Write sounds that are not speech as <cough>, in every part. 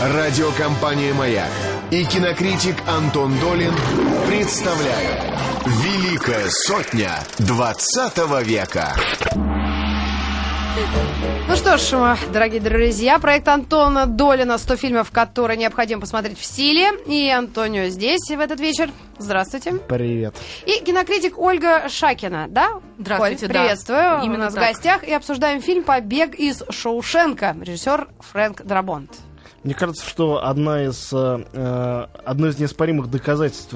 Радиокомпания «Маяк» и кинокритик Антон Долин представляют «Великая сотня 20 века». Ну что ж, дорогие друзья, проект Антона Долина «100 фильмов, которые необходимо посмотреть в стиле». И Антонио здесь в этот вечер. Здравствуйте. Привет. И кинокритик Ольга Шакина, да? Здравствуйте, Оль, да. приветствую. Именно У нас так. в гостях. И обсуждаем фильм «Побег из Шоушенка». Режиссер Фрэнк Драбонт. Мне кажется, что одна из, э, э, одно из неоспоримых доказательств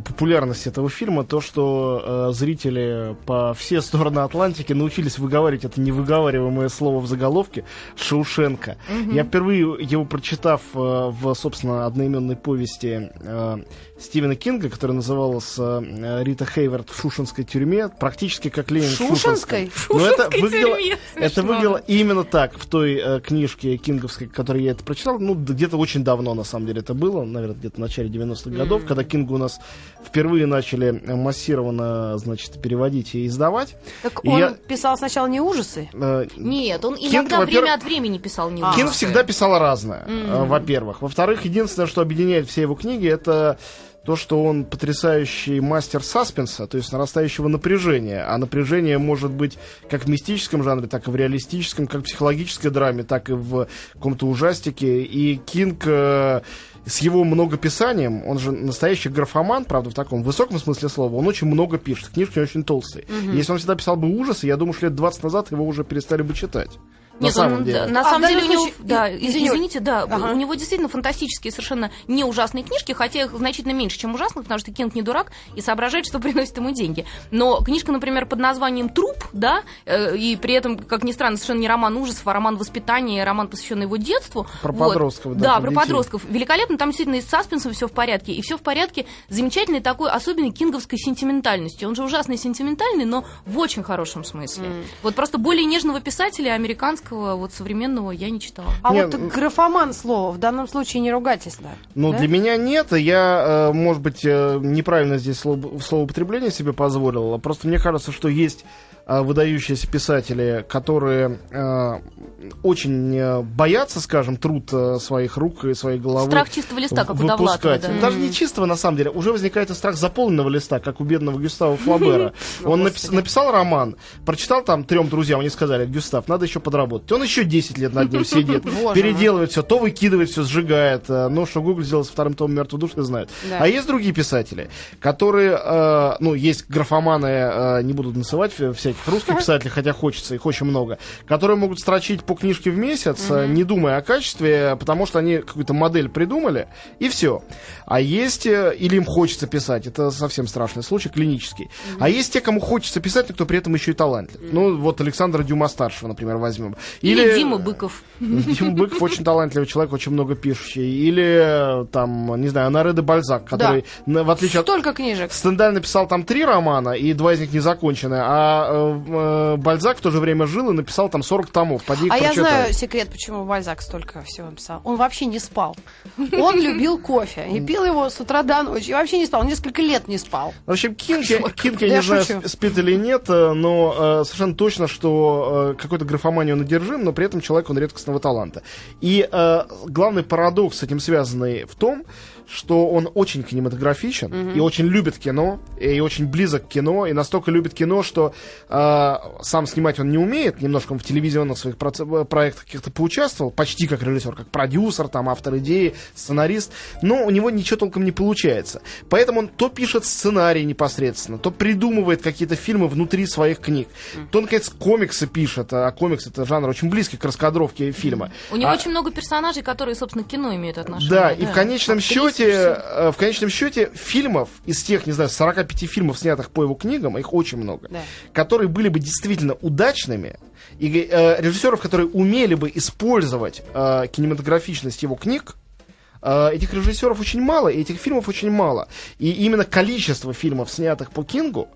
популярности этого фильма то, что э, зрители по все стороны Атлантики научились выговаривать это невыговариваемое слово в заголовке Шаушенко. Я впервые его прочитав э, в, собственно, одноименной повести э, Стивена Кинга, которая называлась э, Рита Хейвард в Шушенской тюрьме, практически как Ленин в Шушенской? Шушенском. Но это выглядело, тюрьме, это выглядело именно так в той э, книжке кинговской, которую я это прочитал. Ну, где-то очень давно, на самом деле, это было. Наверное, где-то в начале 90-х годов, когда Кингу у нас впервые начали массированно, значит, переводить и издавать. Так И он я- писал сначала не ужасы? Э, Нет, он Кинг, иногда время от времени писал не А. Кинг ужасы. всегда писал разное, э, во-первых. Во-вторых, единственное, что объединяет все его книги, это то, что он потрясающий мастер саспенса, то есть нарастающего напряжения. А напряжение может быть как в мистическом жанре, так и в реалистическом, как в психологической драме, так и в каком-то ужастике. И Кинг э, с его многописанием, он же настоящий графоман, правда, в таком высоком смысле слова, он очень много пишет, книжки очень толстые. Если он всегда писал бы ужасы, я думаю, что лет 20 назад его уже перестали бы читать. На Нет, самом он, деле. да, на А, самом деле у него, случае- да, и- из- извини, извините, да, Ага. у него действительно фантастические, совершенно не ужасные книжки, хотя их значительно меньше, чем ужасных, потому что Кинг не дурак и соображает, что <laughs> приносит ему деньги. Но книжка, например, под названием «Труп», да, э, и при этом, как ни странно, совершенно не роман ужасов, а роман воспитания, роман, посвященный его детству. Про Вот. подростков, да, Да, про детей. подростков. Великолепно, там действительно и с саспенсом все в порядке, и все в порядке замечательной такой особенной кинговской сентиментальностью. Он же ужасно сентиментальный, но в очень хорошем смысле. Вот просто более нежного писателя американского, вот современного, я не читала. А Не, вот графоман слово в данном случае не ругательство. Ну, да? для меня нет. Я, э, может быть, э, неправильно здесь слово, словоупотребление себе позволил. а Просто мне кажется, что есть выдающиеся писатели, которые э, очень э, боятся, скажем, труд э, своих рук и своей головы. Страх чистого листа, как у. Довлатова, да. Даже не чистого, на самом деле. Уже возникает и страх заполненного листа, как у бедного Гюстава Флабера. <laughs> Он напис- написал роман, прочитал там трем друзьям, они сказали, Гюстав, надо еще подработать. Он еще 10 лет над ним сидит, <laughs> Боже переделывает все, то выкидывает все, сжигает. Э, Ну, что Google сделал со вторым томом «Мертвых душ», не знают. Да. А есть другие писатели, которые, э, ну, есть графоманы, э, не буду называть вя- всяких русских писателей, хотя хочется, их очень много, которые могут строчить по книжке в месяц, э, не думая о качестве, потому что они какую-то модель придумали, и все. А есть, э, или им хочется писать, это совсем страшный случай, клинический. А есть те, кому хочется писать, но кто при этом еще и талантлив. Ну, вот Александра Дюма-старшего, например, возьмем. Или, Дима Быков. <laughs> Дима Быков очень талантливый человек, очень много пишущий. Или, э, там, не знаю, Анаре де Бальзак, который, в отличие от... Столько книжек. Стендаль написал там три романа, и два из них не закончены, а э, э, Бальзак в то же время жил и написал там 40 томов. Поди А я знаю секрет, почему Бальзак столько всего написал. Он вообще не спал. Он любил кофе и пил его с утра до ночи. И вообще не спал. Он несколько лет не спал. В общем, Кинг, я, не знаю, спит или нет, э, но э, совершенно точно, что э, какой-то графоманию он одержим, но при этом человек, он редкостного таланта. И э, главный парадокс с этим связанный в том, что он очень кинематографичен и очень любит кино, и очень близок к кино, и настолько любит кино, что э, сам снимать он не умеет, немножко он в телевизионных своих проц- э, проектах каких-то поучаствовал, почти как режиссер, как продюсер, там, автор идеи, сценарист, но у него ничего толком не получается. Поэтому он то пишет сценарий непосредственно, то придумывает какие-то фильмы внутри своих книг, то, наконец, комиксы пишет, а комикс это жанр очень близкий к раскадровке фильма. У него А- очень много персонажей, которые, собственно, к кино имеют отношение. да, и в конечном Актрисы, счете, э, в конечном счете фильмов из тех, не знаю, 45 фильмов, снятых по его книгам, их очень много, Да. которые были бы действительно удачными, и э, режиссеров, которые умели бы использовать э, кинематографичность его книг, э, этих режиссеров очень мало, и этих фильмов очень мало. И именно количество фильмов, снятых по Кингу,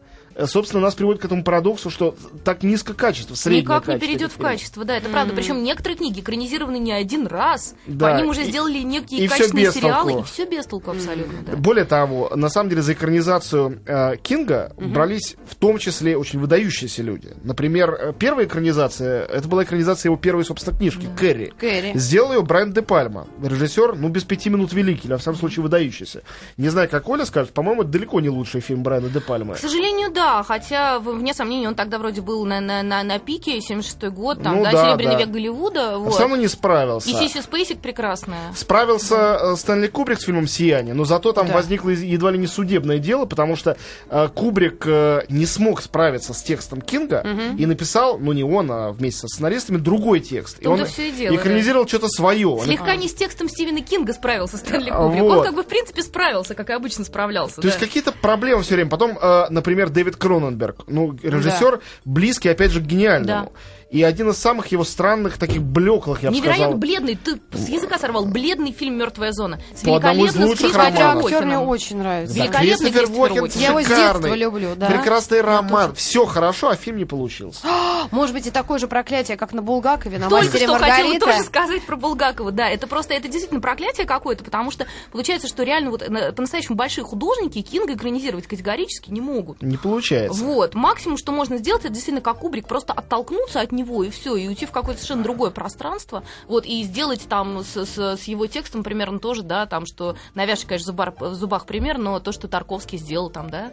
собственно, нас приводит к этому парадоксу, что так низко качество, среднее Никак не качество перейдет этих в фильмов. качество, да, это правда. Причем некоторые книги экранизированы не один раз. Да, По ним уже сделали некие и качественные сериалы, толку. и все без толку абсолютно. да. Более того, на самом деле за экранизацию э, Кинга брались в том числе очень выдающиеся люди. Например, э, первая экранизация, это была экранизация его первой, собственно, книжки, Кэрри. Кэрри. Сделал ее Брайан Де Пальма, режиссер, ну, без пяти минут великий, или, во всяком случае, выдающийся. Не знаю, как Оля скажет, по-моему, это далеко не лучший фильм Брайана Де Пальма. К сожалению, да, хотя, в- вне сомнений, он тогда вроде был на, на, на, на пике, 76-й год, там, Ну да, да, Серебряный да. век Голливуда. Но Вот. все равно не справился. И Сиси Спейсик прекрасная. Справился э, Стэнли Кубрик с фильмом «Сияние», но зато там Да. возникло едва ли не судебное дело, потому что э, Кубрик э, не смог справиться с текстом Кинга и написал, ну не он, а вместе со сценаристами, другой текст. И он и дело, экранизировал что-то свое. Он- Слегка не с текстом Стивена Кинга справился Стэнли А, Кубрик. вот. Он как бы, в принципе, справился, как и обычно справлялся. То да. есть какие-то проблемы все время. Потом, э, например, Дэвид Кроненберг, ну, режиссер, близкий, опять же, к гениальному. И один из самых его странных, таких блеклых, я бы Невероятно сказал. бледный, ты с языка сорвал, бледный фильм «Мертвая зона». С По одному из великолепно лучших романов. Актер мне очень нравится. Да, Великолепный Кристофер Уокен. Я его с шикарный. детства люблю, да. Прекрасный роман. Все хорошо, а фильм не получился. <gasps> Может быть, и такое же проклятие, как на Булгакове, на Только «Мастере что хотела Маргарита». тоже сказать про Булгакова. Да, это просто, это действительно проклятие какое-то, потому что получается, что реально вот по-настоящему большие художники Кинга экранизировать категорически не могут. Не получается. Вот, максимум, что можно сделать, это действительно как Кубрик, просто оттолкнуться от него и все, и уйти в какое-то совершенно другое пространство, вот, и сделать там с, с- с его текстом примерно тоже, да, там, что навязчик, конечно, в в зубах пример, но то, что Тарковский сделал там, да,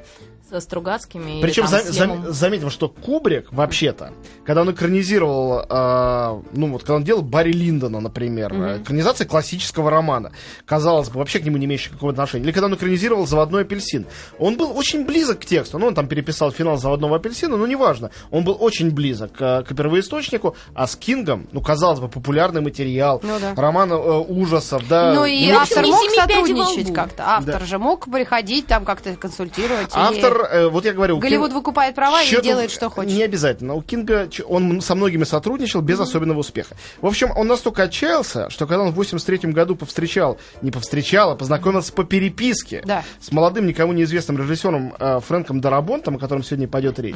со Стругацкими. Причем там за- с за- Лемом. заметим, что Кубрик, вообще-то, когда он экранизировал, э, ну вот, когда он делал Барри Линдона, например, э, экранизация классического романа, казалось бы, вообще к нему не имеющий какого отношения, или когда он экранизировал «Заводной апельсин», он был очень близок к тексту, ну, он там переписал финал «Заводного апельсина», но неважно, он был очень близок к, к первоисточнику, а с Кингом, ну, казалось бы, популярный материал, Ну да. роман э, ужасов, да. Ну и ну, автор мог сотрудничать как-то. Автор же мог приходить там как-то консультировать. и Автор, э, вот я говорю... Голливуд Кин- выкупает права и Счетов делает, что хочет. Не обязательно. У Кинга он со многими сотрудничал без особенного успеха. В общем, он настолько отчаялся, что когда он в 83 году повстречал, не повстречал, а познакомился по переписке Да. с молодым, никому неизвестным режиссером э, Фрэнком Дарабонтом, о котором сегодня пойдет речь.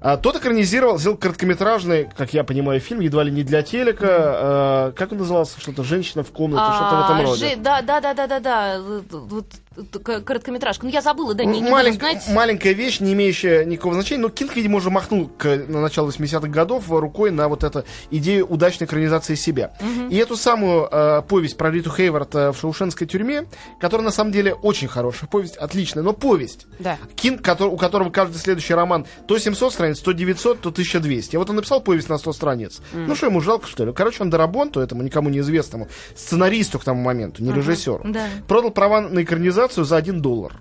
А, тот экранизировал, сделал короткометражный, как я понимаю, фильм, едва ли не для телека. э, как он назывался? Что-то «Женщина в комнате», что-то в этом А, роде. Да, да, да, да, да, да. Вот, короткометражка. Ну, я забыла, да, не, не Малень- знать. Маленькая вещь, не имеющая никакого значения, но Кинг, видимо, уже махнул к, на начало 80-х годов рукой на вот эту идею удачной экранизации себя. И эту самую э, повесть про Риту Хейвард э, в шоушенской тюрьме, которая на самом деле очень хорошая повесть, отличная, но повесть. Да. Кинг, котор- у которого каждый следующий роман то 700 страниц, то 900, то 1200. А вот он написал повесть на 100 страниц. Ну что, ему жалко, что ли? Короче, он Дарабонту, этому никому неизвестному, сценаристу к тому моменту, не режиссеру, да. продал права на экранизацию за 1 доллар.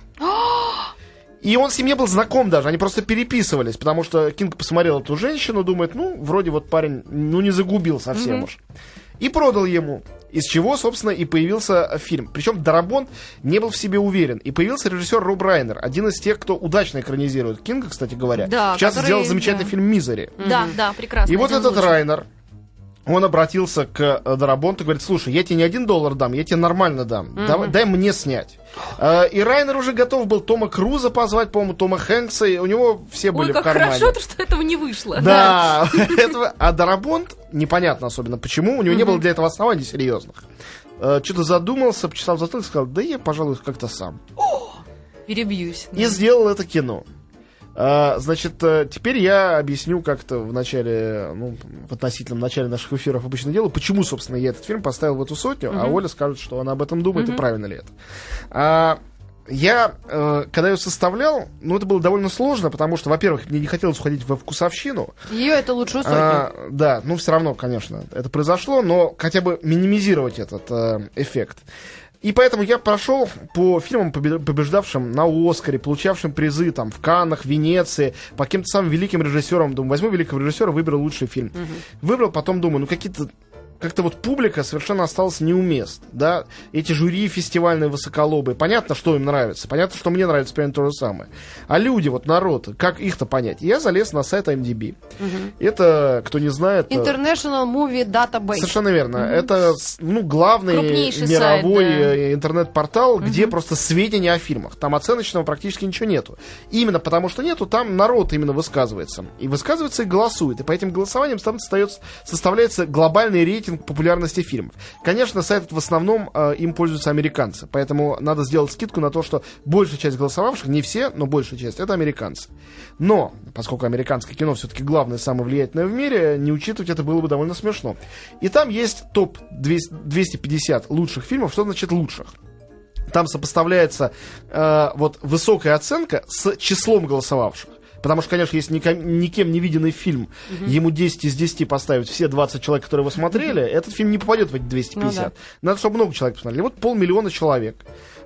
И он с ним не был знаком даже, они просто переписывались, потому что Кинг посмотрел эту женщину, думает, ну, вроде вот парень, ну, не загубил совсем уж. И продал ему. Из чего, собственно, и появился фильм. Причем Дарабонт не был в себе уверен. И появился режиссер Роб Райнер, один из тех, кто удачно экранизирует Кинга, кстати говоря. Да, Сейчас который, сделал замечательный да. фильм «Мизери». Да, да, прекрасно. И вот этот лучших. Райнер, он обратился к э, Дарабонту и говорит, слушай, я тебе не один доллар дам, я тебе нормально дам, Давай- дай мне снять. Э, И Райнер уже готов был Тома Круза позвать, по-моему, Тома Хэнкса, и у него все были Ой, как в кармане. хорошо, то, что этого не вышло. Да, <laughs> а Дарабонт, непонятно особенно почему, у него не было для этого оснований серьезных. Э, Что-то задумался, почесал затылок и сказал, да я, пожалуй, как-то сам. Перебьюсь. И сделал это кино. А, значит, э, теперь я объясню как-то в начале, ну, в относительном начале наших эфиров обычно делаю, почему, собственно, я этот фильм поставил в эту сотню, а Оля скажет, что она об этом думает, и правильно ли это. А, я, э, когда ее составлял, ну, это было довольно сложно, потому что, во-первых, мне не хотелось уходить во вкусовщину. Ее это лучшую сотню. А, да, ну, все равно, конечно, это произошло, но хотя бы минимизировать этот э, эффект. И поэтому я прошел по фильмам, побе- побеждавшим на Оскаре, получавшим призы там в Каннах, Венеции, по каким-то самым великим режиссерам. Думаю, возьму великого режиссера, выберу лучший фильм. Выбрал, потом думаю, ну какие-то как-то вот публика совершенно осталась неумест, да, эти жюри фестивальные высоколобые, понятно, что им нравится, понятно, что мне нравится примерно то же самое, а люди, вот народ, как их-то понять? Я залез на сайт IMDb, это, кто не знает... э, International Movie Database. Совершенно верно. Это с- ну, главный Крупнейший мировой сайт, да. э, интернет-портал, где просто сведения о фильмах. Там оценочного практически ничего нету. Именно потому, что нету, там народ именно высказывается. И высказывается и голосует. И по этим голосованиям там составляется глобальный рейтинг популярности фильмов. Конечно, сайт в основном э, им пользуются американцы. Поэтому надо сделать скидку на то, что большая часть голосовавших, не все, но большая часть, это американцы. Но, поскольку американское кино все-таки главное, самое влиятельное в мире, не учитывать это было бы довольно смешно. И там есть топ 200 250 лучших фильмов. Что значит лучших? Там сопоставляется э, вот высокая оценка с числом голосовавших. Потому что, конечно, если ником- никем не виденный фильм, ему 10 из 10 поставить все 20 человек, которые его смотрели, этот фильм не попадет в эти 250. Ну да. Надо, чтобы много человек посмотрели. Вот полмиллиона человек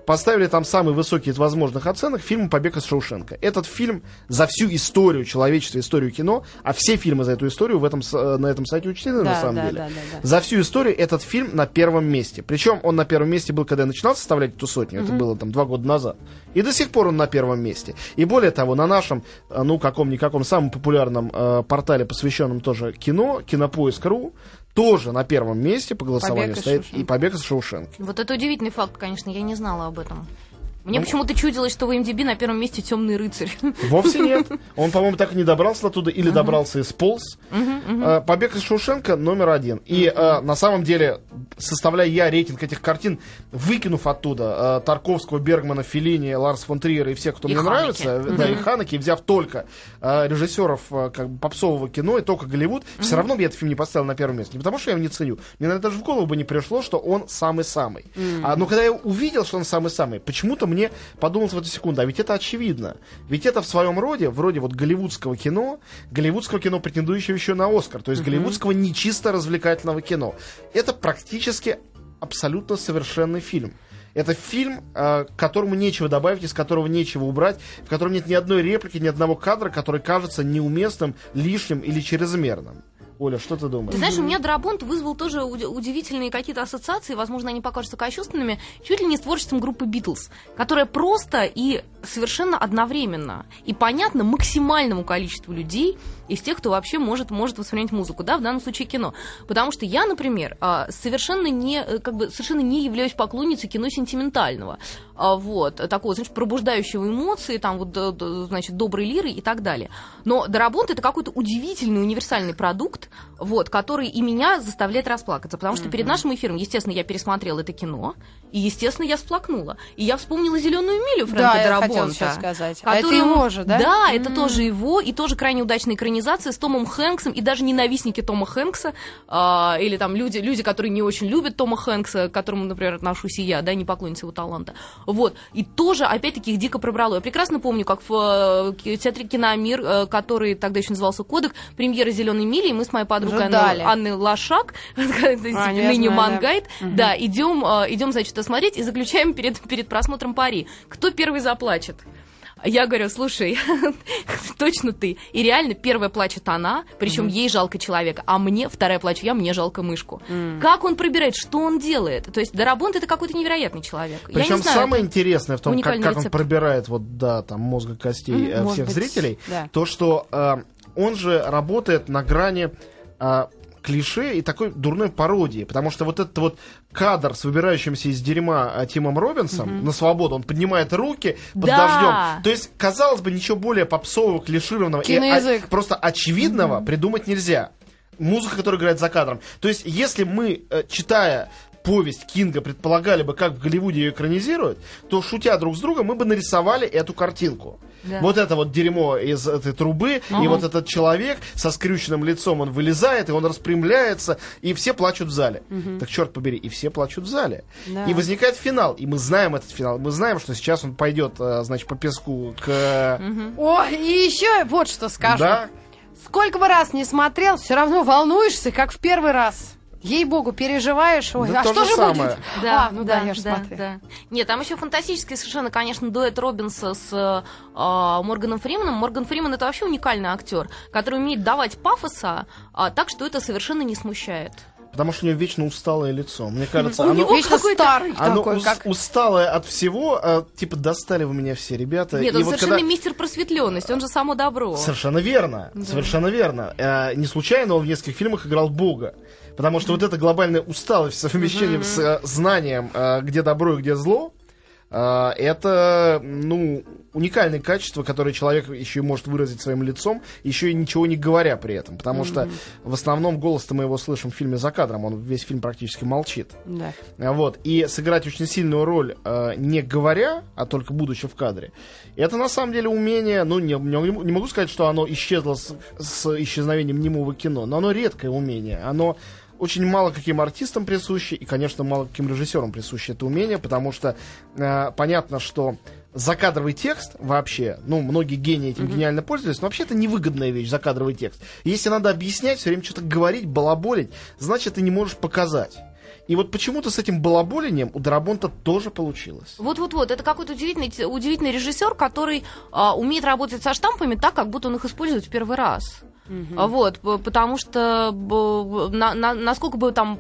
поставили там самый высокий из возможных оценок фильм «Побег из Шоушенка». Этот фильм за всю историю человечества, историю кино, а все фильмы за эту историю в этом, э, на этом сайте учтены, Да, на самом да, деле. да, да, да. За всю историю этот фильм на первом месте. Причем он на первом месте был, когда я начинал составлять эту сотню, это было там два года назад. И до сих пор он на первом месте. И более того, на нашем, э, ну, каком-никаком самом популярном э, портале, посвященном тоже кино, кинопоиск.ру, тоже на первом месте по голосованию «Побег стоит Шоушенка». и «Побег из Шоушенки». Вот это удивительный факт, конечно, я не знала об этом. Ну, Мне почему-то чудилось, что в МДБ на первом месте темный рыцарь. <laughs> Вовсе нет. <laughs> Он, по-моему, так и не добрался оттуда, или добрался и сполз. Э, Побег из Шоушенка номер один. И э, на самом деле, составляя я рейтинг этих картин, выкинув оттуда э, Тарковского, Бергмана, Феллини, Ларс фон Триера и всех, кто И мне Ханеке. нравится, э, да, и Ханеки, взяв только э, режиссеров как бы попсового кино и только Голливуд, все равно бы я этот фильм не поставил на первое место. Не потому, что я его не ценю. Мне даже в голову бы не пришло, что он самый-самый. А, но когда я увидел, что он самый-самый, почему-то мне подумалось в эту секунду, а ведь это очевидно. Ведь это в своем роде, вроде вот голливудского кино, голливудского кино, претендующего еще на Оскар, то есть голливудского не чисто развлекательного кино. Это практически абсолютно совершенный фильм. Это фильм, э, к которому нечего добавить, из которого нечего убрать, в котором нет ни одной реплики, ни одного кадра, который кажется неуместным, лишним или чрезмерным. Оля, что ты думаешь? Ты знаешь, у меня Драбонт вызвал тоже уди- удивительные какие-то ассоциации, возможно, они покажутся кощунственными, чуть ли не с творчеством группы Битлз, которая просто и совершенно одновременно и понятно максимальному количеству людей из тех, кто вообще может, может воспринять музыку, да, в данном случае кино. Потому что я, например, а, совершенно не, э, как бы, совершенно не являюсь поклонницей кино сентиментального, а, вот, такого, значит, пробуждающего эмоции, там, вот, значит, доброй лиры и так далее. Но Дарабонт это какой-то удивительный универсальный продукт, вот, который и меня заставляет расплакаться, потому что перед нашим эфиром, естественно, я пересмотрела это кино, и, естественно, я сплакнула. И я вспомнила «Зеленую милю» Фрэнка Да, Дарабонта. Хотела сейчас сказать. А это которую- его же, да? Да, это тоже его, и тоже крайне удачная экранизация с Томом Хэнксом, и даже ненавистники Тома Хэнкса, а, или там люди, люди, которые не очень любят Тома Хэнкса, к которому, например, отношусь и я, да, не поклонница его таланта. Вот. И тоже, опять-таки, их дико пробрало. Я прекрасно помню, как в э, театре «Киномир», э, который тогда еще назывался «Кодек», премьера «Зеленой мили», и мы с моей подругой. Анной, Анной Лошак, <laughs> А, ныне. Мангайт, да, идем, э, идем, значит, смотреть и заключаем перед, перед просмотром пари. Кто первый заплачет? Я говорю, слушай, <laughs> точно ты. И реально первая плачет она, причем ей жалко человека, а мне вторая плачу я, мне жалко мышку. Как он пробирает, что он делает? То есть Дарабонт это какой-то невероятный человек. Причем не знаю, самое интересное в том, как, как он пробирает вот, да, там, мозга костей э, может всех быть, зрителей, да. то, что э, он же работает на грани э, клише и такой дурной пародии, потому что вот этот вот кадр с выбирающимся из дерьма э, Тимом Робинсом на свободу, он поднимает руки под Да. дождем. То есть, казалось бы, ничего более попсового, клишированного и Киноязык. а- просто очевидного придумать нельзя. Музыка, которая играет за кадром. То есть, если мы, э, читая повесть Кинга предполагали бы, как в Голливуде ее экранизируют, то, шутя друг с другом, мы бы нарисовали эту картинку. Да. Вот это вот дерьмо из этой трубы, и вот этот человек со скрюченным лицом, он вылезает, и он распрямляется, и все плачут в зале. Так, черт побери, и все плачут в зале. Да. И возникает финал, и мы знаем этот финал, мы знаем, что сейчас он пойдет, э, значит, по песку к... э, О, и еще вот что скажу. Да? Сколько бы раз не смотрел, все равно волнуешься, как в первый раз. Ей-богу, переживаешь. Ой, Да а то что же самое. будет? Да, А, ну да, я же смотрю. да. Нет, там еще фантастический совершенно, конечно, дуэт Робинса с э, а, Морганом Фрименом. Морган Фриман это вообще уникальный актер, который умеет давать пафоса а, так, что это совершенно не смущает. Потому что у него вечно усталое лицо. Мне кажется, У оно, него Вечно старый оно такой, ус- как... усталое от всего. а, типа, достали вы меня все, ребята. Нет, И он вот совершенно когда- мистер просветленность, он же само добро. Совершенно верно. Совершенно верно. Э, не случайно он в нескольких фильмах играл Бога. Потому что вот эта глобальная усталость в совмещении с э, знанием, э, где добро и где зло, это, ну, уникальное качество, которое человек еще и может выразить своим лицом, еще и ничего не говоря при этом. Потому что в основном голос-то мы его слышим в фильме за кадром, он весь фильм практически молчит. Да. А Вот. И сыграть очень сильную роль, э, не говоря, а только будучи в кадре, это на самом деле умение, ну, не, не- не могу сказать, что оно исчезло с, с исчезновением немого кино, но оно редкое умение. Оно очень мало каким артистам присуще, и, конечно, мало каким режиссерам присуще это умение, потому что э, понятно, что закадровый текст вообще, ну, многие гении этим гениально пользовались, но вообще это невыгодная вещь, закадровый текст. Если надо объяснять, все время что-то говорить, балаболить, значит, ты не можешь показать. И вот почему-то с этим балаболением у Дарабонта тоже получилось. Вот-вот-вот, это какой-то удивительный, удивительный режиссер, который а, умеет работать со штампами так, как будто он их использует в первый раз. А Вот, потому что на- на- насколько бы там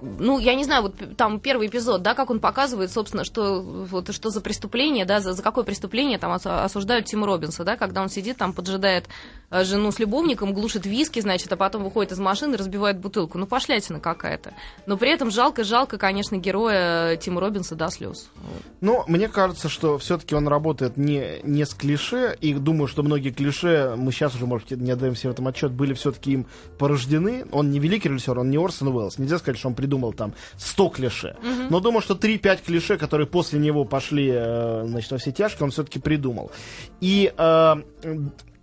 ну, я не знаю, вот там первый эпизод, да, как он показывает, собственно, что, вот, что за преступление, да, за, за какое преступление там ос- осуждают Тима Робинса, да, когда он сидит там, поджидает жену с любовником, глушит виски, значит, а потом выходит из машины разбивает бутылку. Ну, пошлятина какая-то. Но при этом жалко-жалко, конечно, героя Тима Робинса до слез. Но мне кажется, что все-таки он работает не, не с клише, и думаю, что многие клише, мы сейчас уже, может, не отдаем себе в этом отчет, были все-таки им порождены. Он не великий режиссер, он не Орсон Уэллс. Нельзя сказать, что он придумал там 100 клише. Но думаю, что 3-5 клише, которые после него пошли э, значит, во все тяжкие, он все-таки придумал. И э,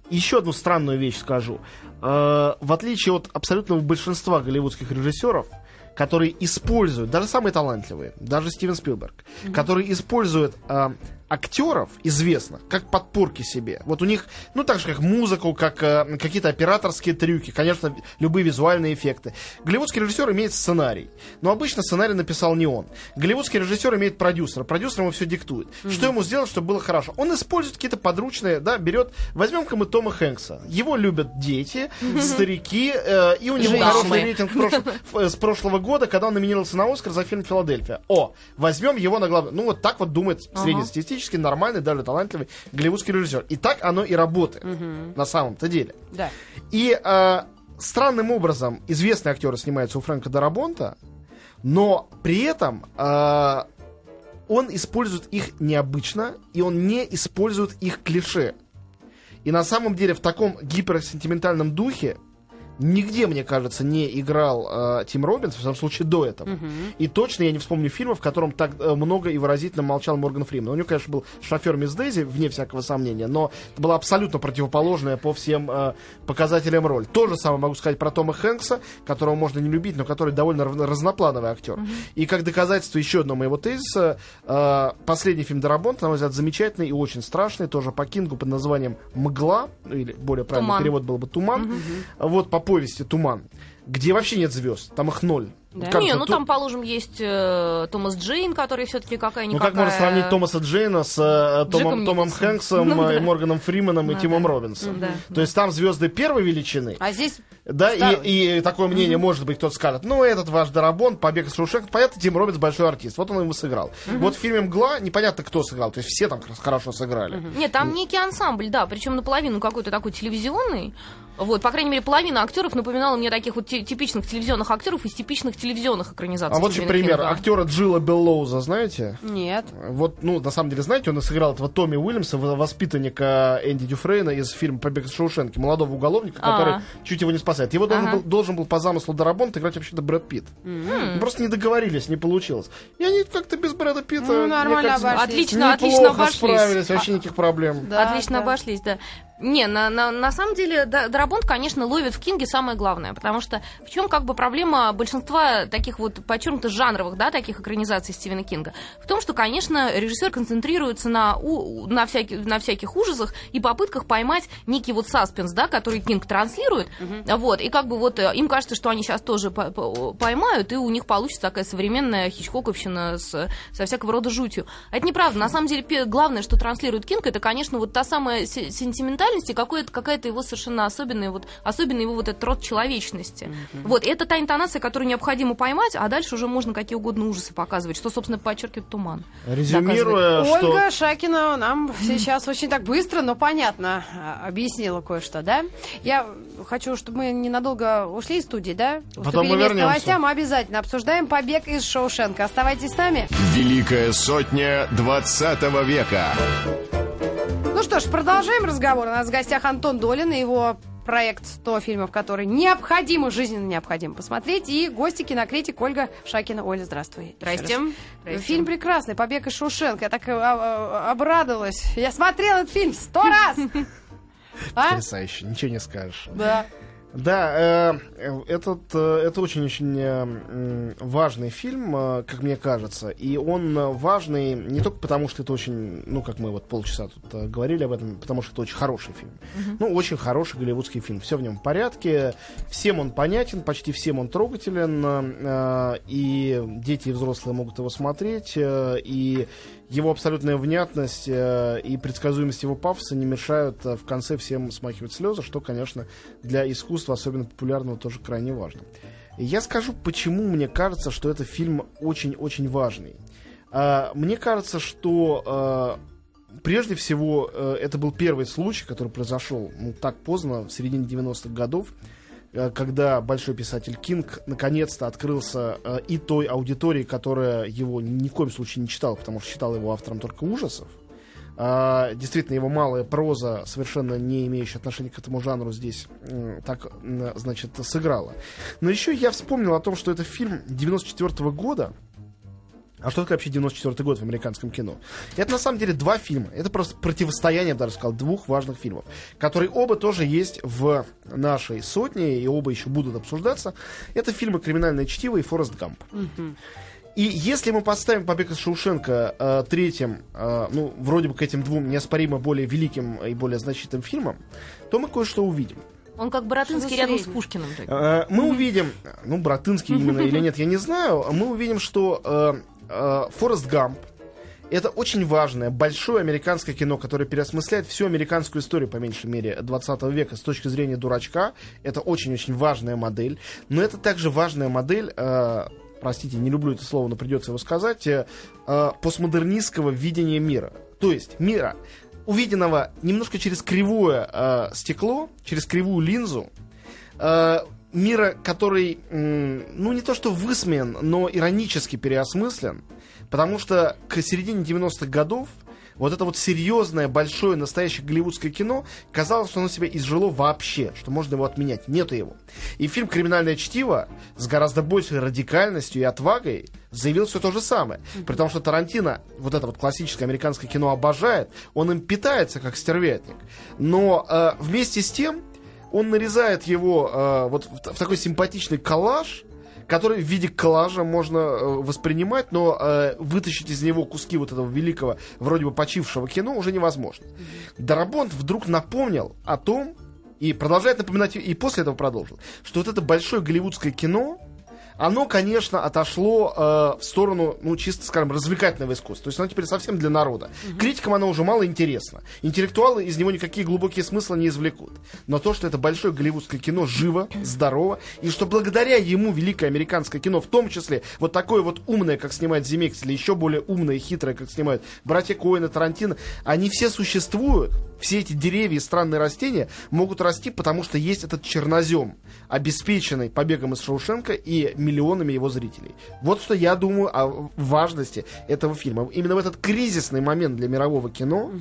еще одну странную вещь скажу. Э, в отличие от абсолютного большинства голливудских режиссеров, которые используют, даже самые талантливые, даже Стивен Спилберг, которые используют э, актеров известных как подпорки себе. Вот у них, ну так же как музыку, как э, какие-то операторские трюки, конечно, любые визуальные эффекты. Голливудский режиссер имеет сценарий, но обычно сценарий написал не он. Голливудский режиссер имеет продюсера, продюсер ему все диктует. Что ему сделать, чтобы было хорошо? Он использует какие-то подручные, да, берет, возьмем-ка мы Тома Хэнкса. Его любят дети, старики, э, и у него Женщины. хороший рейтинг <laughs> э, с прошлого года, когда он номинировался на Оскар за фильм «Филадельфия». О, возьмем его на главную. Ну, вот так вот думает среднестатистический, нормальный, даже талантливый голливудский режиссер. И так оно и работает на самом-то деле. Да. И э, странным образом известные актеры снимаются у Фрэнка Дарабонта, но при этом э, он использует их необычно, и он не использует их клише. И на самом деле в таком гиперсентиментальном духе нигде, мне кажется, не играл э, Тим Робинс, в самом случае, до этого. И точно я не вспомню фильма, в котором так э, много и выразительно молчал Морган Фриман. У него, конечно, был шофер Мисс Дейзи, вне всякого сомнения, но это была абсолютно противоположная по всем э, показателям роль. То же самое могу сказать про Тома Хэнкса, которого можно не любить, но который довольно разноплановый актер. И как доказательство еще одного моего тезиса, э, последний фильм Дарабонта, на мой взгляд, замечательный и очень страшный, тоже по Кингу под названием «Мгла», или более правильный Туман. перевод был бы «Туман», вот по повести «Туман», где вообще нет звезд, там их ноль. Да? Как не, ну ту- там, положим, есть э, Томас Джейн, который все-таки ну какая-никакая... как можно сравнить Томаса Джейна с э, Томом, Томом Николсом. Хэнксом, Ну да. Морганом Фриманом и Ну Тимом да. Робинсом? Да, То есть там звезды первой величины, А здесь да, Второй. и, и такое мнение, может быть, кто-то скажет, ну, этот ваш Дарабон, Побег из Шоушенка, понятно, Тим Робинс большой артист, вот он его сыграл. Вот в фильме «Мгла» непонятно, кто сыграл, то есть все там хор- хорошо сыграли. Нет, там некий ансамбль, да, причем наполовину какой-то такой телевизионный. Вот, по крайней мере, половина актеров напоминала мне таких вот типичных телевизионных актеров из типичных телевизионных экранизаций. А вот еще пример, Кинга. актера Джилла Беллоуза, знаете? нет. Вот, ну, на самом деле, знаете, он сыграл этого Томми Уильямса, воспитанника Энди Дюфрейна из фильма «Побег из Шоушенки», молодого уголовника, А. который чуть его не спасает. Его должен, был, должен был по замыслу Дарабонта играть вообще-то Брэд Питт. Ну, Просто не договорились, не получилось. И они как-то без Брэда Питта, Ну, нормально кажется, обошлись. Отлично, отлично обошлись. справились, вообще никаких проблем. Да, Отлично да. обошлись, да. Не, на, на, на самом деле, да, Дарабонт, конечно, ловит в Кинге самое главное, потому что в чем как бы проблема большинства таких вот подчеркнуто жанровых, да, таких экранизаций Стивена Кинга? В том, что, конечно, режиссер концентрируется на, у- на, всяких, на всяких ужасах и попытках поймать некий вот саспенс, да, который Кинг транслирует, вот, и как бы вот э, им кажется, что они сейчас тоже по- по- поймают, и у них получится такая современная хичкоковщина с, со всякого рода жутью. Это неправда. На самом деле, главное, что транслирует Кинг, это, конечно, вот та самая се- сентиментальность, сентиментальность и какой-то, какая-то его совершенно особенная, вот, особенный его вот этот род человечности. Вот, и это та интонация, которую необходимо поймать, а дальше уже можно какие угодно ужасы показывать, что, собственно, подчеркивает туман. Резюмируя, что... Ольга Шакина нам <laughs> сейчас очень так быстро, но понятно а, объяснила кое-что, да? Я хочу, чтобы мы ненадолго ушли из студии, да? Потом мы Уступили место вернемся. новостям, мы обязательно обсуждаем побег из Шоушенка. Оставайтесь с нами. Великая сотня 20 века. Ну что ж, продолжаем разговор. У нас в гостях Антон Долин и его проект 100 фильмов, которые необходимо, жизненно необходимо посмотреть. И гости кинокритик Ольга Шакина. Оля, здравствуй. Здрасте. Раз. Здрасте. Фильм прекрасный, «Побег из Шоушенка». Я так э, а, а, обрадовалась. Я смотрела этот фильм сто раз. <laughs> А? Потрясающе, ничего не скажешь. Да. Да, э, этот, э, это очень-очень э, важный фильм, э, как мне кажется. И он э, важный не только потому, что это очень, ну, как мы вот полчаса тут э, говорили об этом, потому что это очень хороший фильм. Ну, очень хороший голливудский фильм. Все в нем в порядке, всем он понятен, почти всем он трогателен. э, И дети и взрослые могут его смотреть. э, И его абсолютная внятность э, и предсказуемость его пафоса не мешают э, в конце всем смахивать слезы, что, конечно, для искусства, особенно популярного, тоже крайне важно. Я скажу, почему мне кажется, что этот фильм очень-очень важный. А, Мне кажется, что э, прежде всего э, это был первый случай, который произошел ну, так поздно, в середине 90-х годов, э, когда большой писатель Кинг наконец-то открылся э, и той аудитории, которая его ни в коем случае не читала, потому что считала его автором только ужасов. А, действительно, его малая проза, совершенно не имеющая отношения к этому жанру, здесь так, значит, сыграла. Но еще я вспомнил о том, что это фильм 94 года, а что такое вообще 94 год в американском кино? Это на самом деле два фильма. Это просто противостояние, я бы даже сказал, двух важных фильмов, которые оба тоже есть в нашей сотне, и оба еще будут обсуждаться. Это фильмы «Криминальное чтиво» и «Форест Гамп». И если мы поставим «Побег из Шоушенка» э, третьим, э, ну, вроде бы к этим двум неоспоримо более великим и более значительным фильмам, то мы кое-что увидим. Он как Боротынский рядом с? Пушкиным. так. Э, Мы увидим, ну, Братынский именно или нет, я не знаю, мы увидим, что э, э, Форест Гамп это очень важное, большое американское кино, которое переосмысляет всю американскую историю, по меньшей мере, 20 века с точки зрения дурачка. Это очень-очень важная модель. Но это также важная модель, э, простите, не люблю это слово, но придется его сказать, э, э, постмодернистского видения мира. То есть мира, увиденного немножко через кривое э, стекло, через кривую линзу, э, мира, который, ну не то что высмеян, но иронически переосмыслен, потому что к середине 90-х годов вот это вот серьезное, большое, настоящее голливудское кино, казалось, что оно себя изжило вообще, что можно его отменять. Нету его. И фильм «Криминальное чтиво» с гораздо большей радикальностью и отвагой заявил все то же самое. При том, что Тарантино вот это вот классическое американское кино обожает, он им питается как стервятник. Но э, вместе с тем он нарезает его э, вот в, в такой симпатичный коллаж, который в виде коллажа можно э, воспринимать, но э, вытащить из него куски вот этого великого, вроде бы почившего кино уже невозможно. Дарабонт вдруг напомнил о том, и продолжает напоминать, и после этого продолжил, что вот это большое голливудское кино, оно, конечно, отошло э, в сторону, ну, чисто, скажем, развлекательного искусства. То есть оно теперь совсем для народа. Критикам оно уже мало интересно. Интеллектуалы из него никакие глубокие смыслы не извлекут. Но то, что это большое голливудское кино живо, здорово, и что благодаря ему великое американское кино, в том числе вот такое вот умное, как снимает Земекс, или еще более умное и хитрое, как снимают братья Коэна, Тарантино, они все существуют, все эти деревья и странные растения могут расти, потому что есть этот чернозем, обеспеченный побегом из Шоушенка и миллионами его зрителей. Вот что я думаю о важности этого фильма. Именно в этот кризисный момент для мирового кино,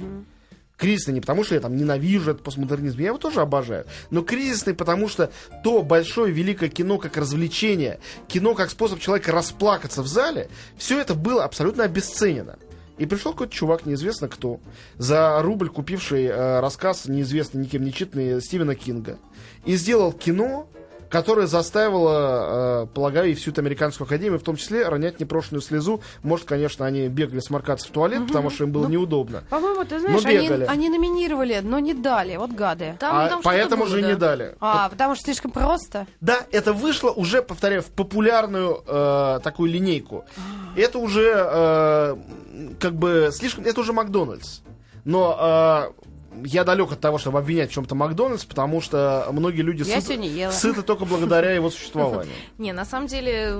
кризисный не потому, что я там ненавижу этот постмодернизм, я его тоже обожаю, но кризисный потому, что то большое великое кино как развлечение, кино как способ человека расплакаться в зале, все это было абсолютно обесценено. И пришел какой-то чувак, неизвестно кто, за рубль купивший э, рассказ, неизвестно никем не читанный, Стивена Кинга, и сделал кино, которое заставило, э, полагаю, и всю эту американскую академию, в том числе, ронять непрошенную слезу. Может, конечно, они бегали сморкаться в туалет, потому что им было неудобно. По-моему, ты знаешь, Но они, бегали. они номинировали, но не дали. Вот гады. Там, А там поэтому же да. не дали. А, потому что слишком просто. Да, это вышло уже, повторяю, в популярную э, такую линейку. Это уже э, как бы слишком, это уже Макдональдс. Но э, я далек от того, чтобы обвинять в чем-то Макдональдс, потому что многие люди Я сыты, сыты только благодаря его существованию. <laughs> Не, на самом деле,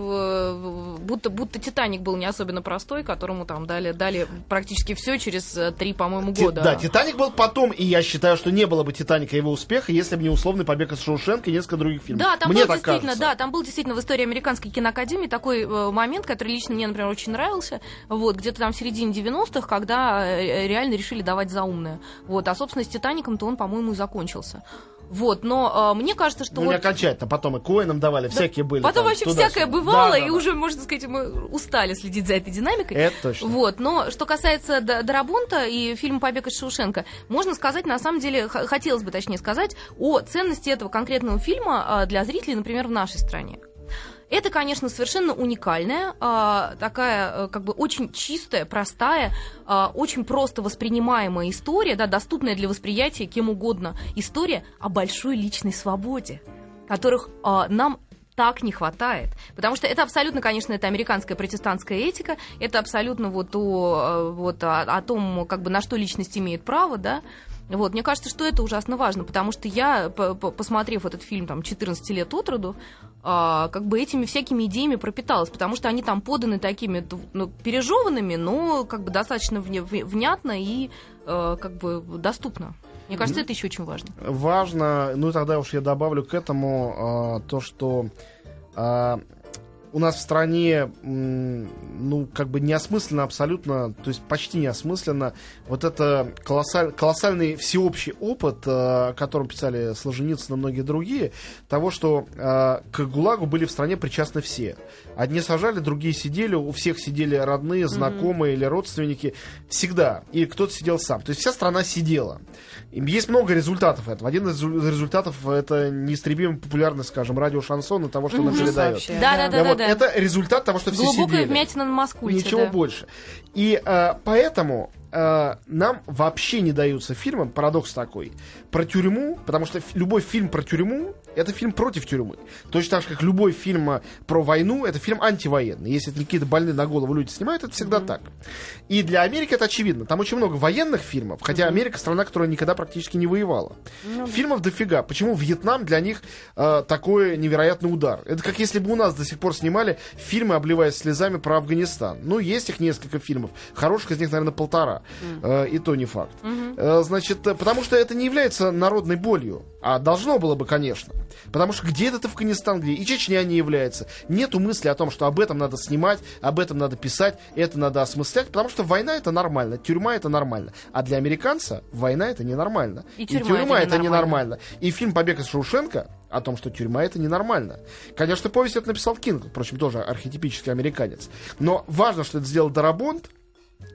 будто, будто Титаник был не особенно простой, которому там дали, дали практически все через э, три, по-моему, года. Да, Титаник был потом, и я считаю, что не было бы Титаника его успеха, если бы не условный побег из Шоушенка и несколько других фильмов. Да, там Мне был действительно, кажется. да, там был действительно в истории американской киноакадемии такой э, момент, который лично мне, например, очень нравился. Вот, где-то там в середине 90-х, когда э, реально решили давать заумное. Вот, а собственно с Титаником-то он, по-моему, и закончился. Вот, но э, мне кажется, что Ну, вот... не окончательно, потом и Коэнам давали, всякие были. Потом там, вообще туда-сюда. всякое бывало, Да, и да, да. уже, можно сказать, мы устали следить за этой динамикой. Это точно. Вот, но что касается Дарабонта и фильма «Побег из Шоушенка», можно сказать, на самом деле, хотелось бы точнее сказать, о ценности этого конкретного фильма а, для зрителей, например, в нашей стране. Это, конечно, совершенно уникальная, а, такая, э, как бы, очень чистая, простая, а, очень просто воспринимаемая история, да, доступная для восприятия кем угодно история о большой личной свободе, которых а, нам так не хватает. Потому что это абсолютно, конечно, это американская протестантская этика, это абсолютно вот о, э, вот о, о том, как бы на что личность имеет право, да. Вот, мне кажется, что это ужасно важно, потому что я, по- по- посмотрев этот фильм там 14 лет от роду, а, как бы этими всякими идеями пропиталась, потому что они там поданы такими ну, пережеванными, но как бы достаточно внятно и э, как бы доступно. Мне кажется, это еще очень важно. Важно, ну и тогда уж я добавлю к этому а, то, что а, у нас в стране, ну, как бы неосмысленно абсолютно, то есть почти неосмысленно, вот это колоссаль- колоссальный всеобщий опыт, а, о котором писали Солженицын и многие другие, того, что а, к ГУЛАГу были в стране причастны все. Одни сажали, другие сидели, у всех сидели родные, знакомые или родственники, всегда. И кто-то сидел сам. То есть вся страна сидела. Есть много результатов этого. Один из резу- результатов это неистребимая популярность, скажем, радио шансон и того, что нам передает. Вообще, Да, да, да, вот да. Это результат того, что все Глубокая сидели. вмятина на маскульте. Ничего да. больше. И э, поэтому э, нам вообще не даются фильмы, парадокс такой, про тюрьму, потому что любой фильм про тюрьму это фильм против тюрьмы. Точно так же, как любой фильм э, про войну, это фильм антивоенный. Если какие-то больные на голову люди снимают, это всегда так. И для Америки это очевидно. Там очень много военных фильмов, хотя Америка страна, которая никогда практически не воевала. Фильмов дофига. Почему Вьетнам для них э, такой невероятный удар? Это как если бы у нас до сих пор снимали фильмы, обливаясь слезами про Афганистан. Ну, есть их несколько фильмов. Хороших из них, наверное, полтора. Э, и то не факт. Э, значит, э, потому что это не является народной болью. А должно было бы, конечно. Потому что где этот Афганистан, где и Чечня не является. Нету мысли о том, что об этом надо снимать, об этом надо писать, это надо осмыслять, потому что война это нормально, тюрьма это нормально. А для американца война это ненормально. И тюрьма это это ненормально. ненормально. И фильм «Побег из Шоушенка» о том, что тюрьма это ненормально. Конечно, повесть это написал Кинг, впрочем, тоже архетипический американец. Но важно, что это сделал Дарабонт,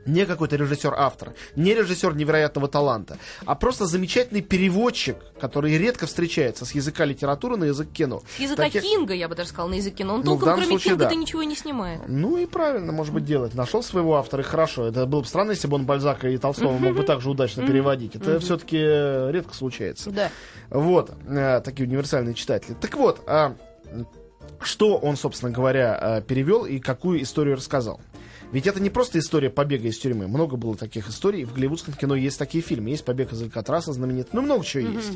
не какой-то режиссер-автор, не режиссер невероятного таланта, а просто замечательный переводчик, который редко встречается с языка литературы на язык кино. С языка Таких- Кинга, я бы даже сказала, на языке, но он Ну, толком, кроме случае, Кинга-то да. ничего не снимает. Ну и правильно, может быть, делать. Нашел своего автора, и хорошо. Это было бы странно, если бы он Бальзака и Толстого мог бы так же удачно переводить. Это все-таки редко случается. Да. Вот, э, такие универсальные читатели. Так вот, а, что он, собственно говоря, э, перевел и какую историю рассказал? Ведь это не просто история побега из тюрьмы. Много было таких историй. В голливудском кино есть такие фильмы. Есть «Побег из Алькатраса» знаменитый. Ну, много чего есть.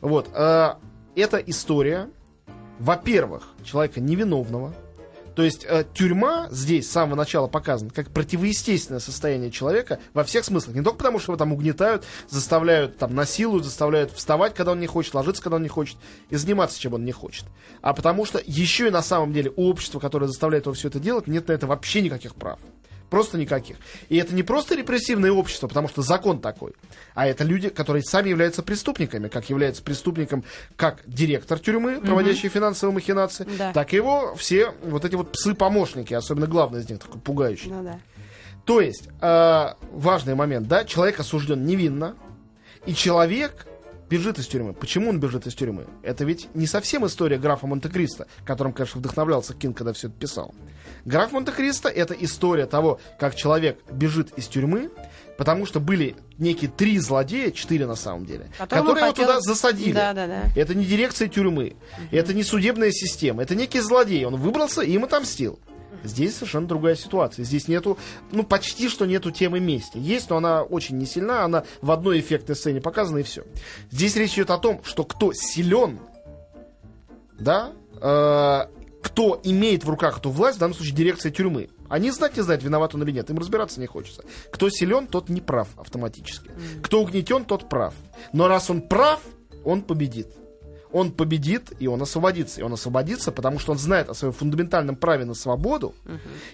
Вот. э, Это история, во-первых, человека невиновного. То есть э, тюрьма здесь с самого начала показана как противоестественное состояние человека во всех смыслах. Не только потому, что его там угнетают, заставляют, там, насилуют, заставляют вставать, когда он не хочет, ложиться, когда он не хочет, и заниматься, чем он не хочет. А потому что еще и на самом деле у общества, которое заставляет его все это делать, нет на это вообще никаких прав. Просто никаких. И это не просто репрессивное общество, потому что закон такой, а это люди, которые сами являются преступниками, как является преступником как директор тюрьмы, проводящий финансовые махинации, Да. так и его все вот эти вот псы-помощники, особенно главный из них, такой пугающий. Ну да. То есть, э, важный момент, да, человек осужден невинно, и человек бежит из тюрьмы. Почему он бежит из тюрьмы? Это ведь не совсем история графа Монте-Кристо, которым, конечно, вдохновлялся Кинг, когда все это писал. Граф Монте-Кристо — это история того, как человек бежит из тюрьмы, потому что были некие три злодея, четыре на самом деле, Которым которые его хотел- туда засадили. Да, да, да. Это не дирекция тюрьмы, это не судебная система, это некий злодей. Он выбрался и им отомстил. Здесь совершенно другая ситуация. Здесь нету, ну, почти что нету темы мести. Есть, но она очень не сильна, она в одной эффектной сцене показана, и все. Здесь речь идет о том, что кто силен, да, э, кто имеет в руках эту власть, в данном случае дирекция тюрьмы. Они знать не знают, виноват он или нет. Им разбираться не хочется. Кто силен, тот не прав автоматически. Кто угнетен, тот прав. Но раз он прав, он победит. Он победит, и он освободится. И он освободится, потому что он знает о своем фундаментальном праве на свободу.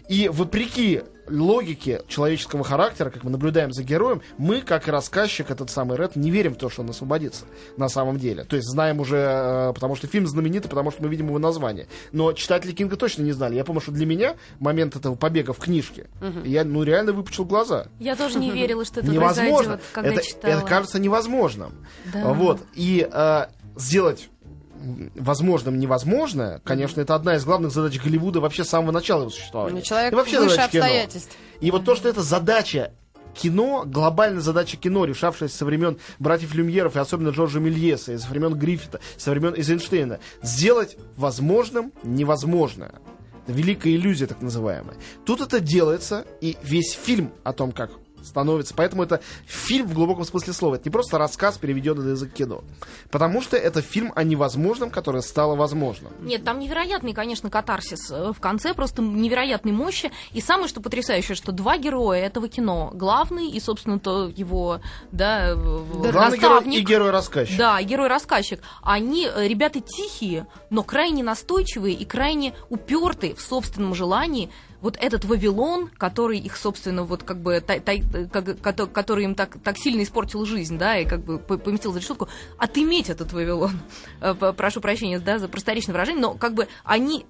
И вопреки логике человеческого характера, как мы наблюдаем за героем, мы, как и рассказчик, этот самый Ред, не верим в то, что он освободится на самом деле. То есть знаем уже, э, потому что фильм знаменитый, потому что мы видим его название. Но читатели Кинга точно не знали. Я помню, что для меня момент этого побега в книжке, я ну реально выпучил глаза. Я тоже не верила, что это невозможно. произойдет, когда это, читала. это кажется невозможным. Да. Вот. И э, сделать возможным невозможное, конечно, это одна из главных задач Голливуда вообще с самого начала его существования. Ну, Человек И вообще выше кино. И вот то, что это задача кино, глобальная задача кино, решавшаяся со времен братьев Люмьеров и особенно Джорджа Мельеса, и со времен Гриффита, со времен Эйзенштейна, сделать возможным невозможное. Это великая иллюзия, так называемая. Тут это делается, и весь фильм о том, как становится. Поэтому это фильм в глубоком смысле слова. Это не просто рассказ, переведенный на язык кино. Потому что это фильм о невозможном, которое стало возможным. Нет, там невероятный, конечно, катарсис э, в конце, просто невероятной мощи. И самое, что потрясающее, что два героя этого кино, главный и, собственно, то его, да, Главный герой и герой-рассказчик. Да, герой-рассказчик. Они э, ребята тихие, но крайне настойчивые и крайне упертые в собственном желании вот этот Вавилон, который их, собственно, вот как бы, тай- тай- как- кото- который им так, так сильно испортил жизнь, да, и как бы по- поместил за решетку, отыметь этот Вавилон. Э, Прошу прощения, да, за просторечное выражение, но как бы они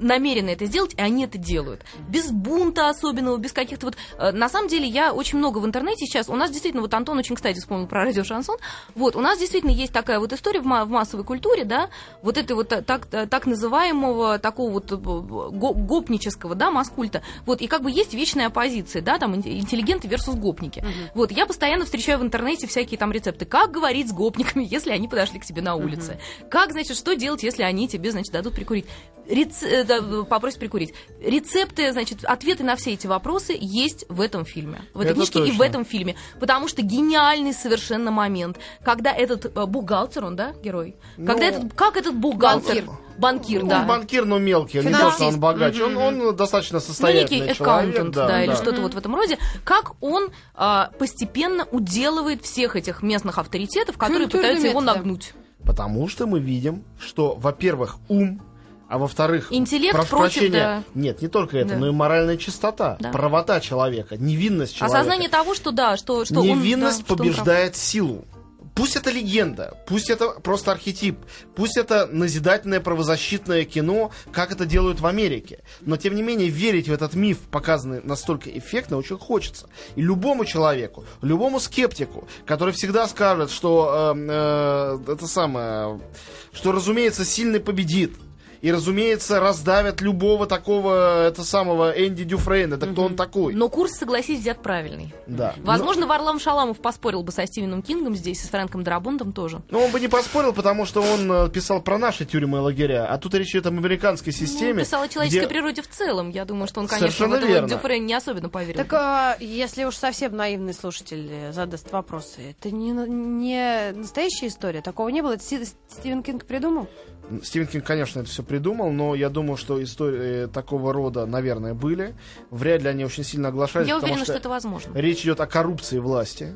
намерены это сделать, и они это делают. Без бунта особенного, без каких-то вот... э, На самом деле, я очень много в интернете сейчас... У нас действительно, вот Антон очень, кстати, вспомнил про радио Шансон. Вот, у нас действительно есть такая вот история в, ма- в массовой культуре, да, вот этой вот та- так, та- так называемого такого вот э, го- гопнического, да, маскульта. Вот, и как бы есть вечная оппозиция, да, там ин- интеллигенты versus гопники. Вот, я постоянно встречаю в интернете всякие там рецепты. Как говорить с гопниками, <laughs> если они подошли к тебе на улице? Как, значит, что делать, если они тебе, значит, дадут прикурить? Рец- э, да, попросят прикурить. Рецепты, значит, ответы на все эти вопросы есть в этом фильме. В этой Это книжке и в точно. этом фильме. Потому что гениальный совершенно момент, когда этот э, бухгалтер, он, да, герой? Когда Ну, этот, как этот бухгалтер... банкир. Банкир, Он да. банкир, но мелкий, он не то, что он богач. Он, он достаточно Ну, состоятельный некий человек. аккаунтент, да, или что-то вот в этом роде, как он а, постепенно уделывает всех этих местных авторитетов, которые Культурными пытаются его нагнуть. Потому что мы видим, что, во-первых, ум, а во-вторых, Интеллект прошу против, прощения, нет, не только это, Да. но и моральная чистота, Да. правота человека, невинность человека. Осознание того, что да, что, что он... Невинность да, что он побеждает силу. Пусть это легенда, пусть это просто архетип, пусть это назидательное правозащитное кино, как это делают в Америке. Но, тем не менее, верить в этот миф, показанный настолько эффектно, очень хочется. И любому человеку, любому скептику, который всегда скажет, что э, э, это самое, что, разумеется, сильный победит, и, разумеется, раздавят любого такого, это самого Энди Дюфрейна. Да кто он такой? Но курс, согласись, взят правильный. да. Возможно, Варлам Шаламов поспорил бы со Стивеном Кингом здесь, и с Фрэнком Драбонтом тоже. Ну, он бы не поспорил, потому что он э, писал про наши тюрьмы и лагеря, а тут речь идет об американской системе. Ну, писал о человеческой где- природе в целом. Я думаю, что он, конечно, в это верно. Дюфрен не особенно поверил. Так а, если уж совсем наивный слушатель э, задаст вопросы, это не, не настоящая история, такого не было. Это Стивен Кинг придумал? Стивен Кинг, конечно, это все придумал, но я думаю, что истории такого рода, наверное, были. Вряд ли они очень сильно оглашались, Я уверена, что что это возможно. речь идет о коррупции власти.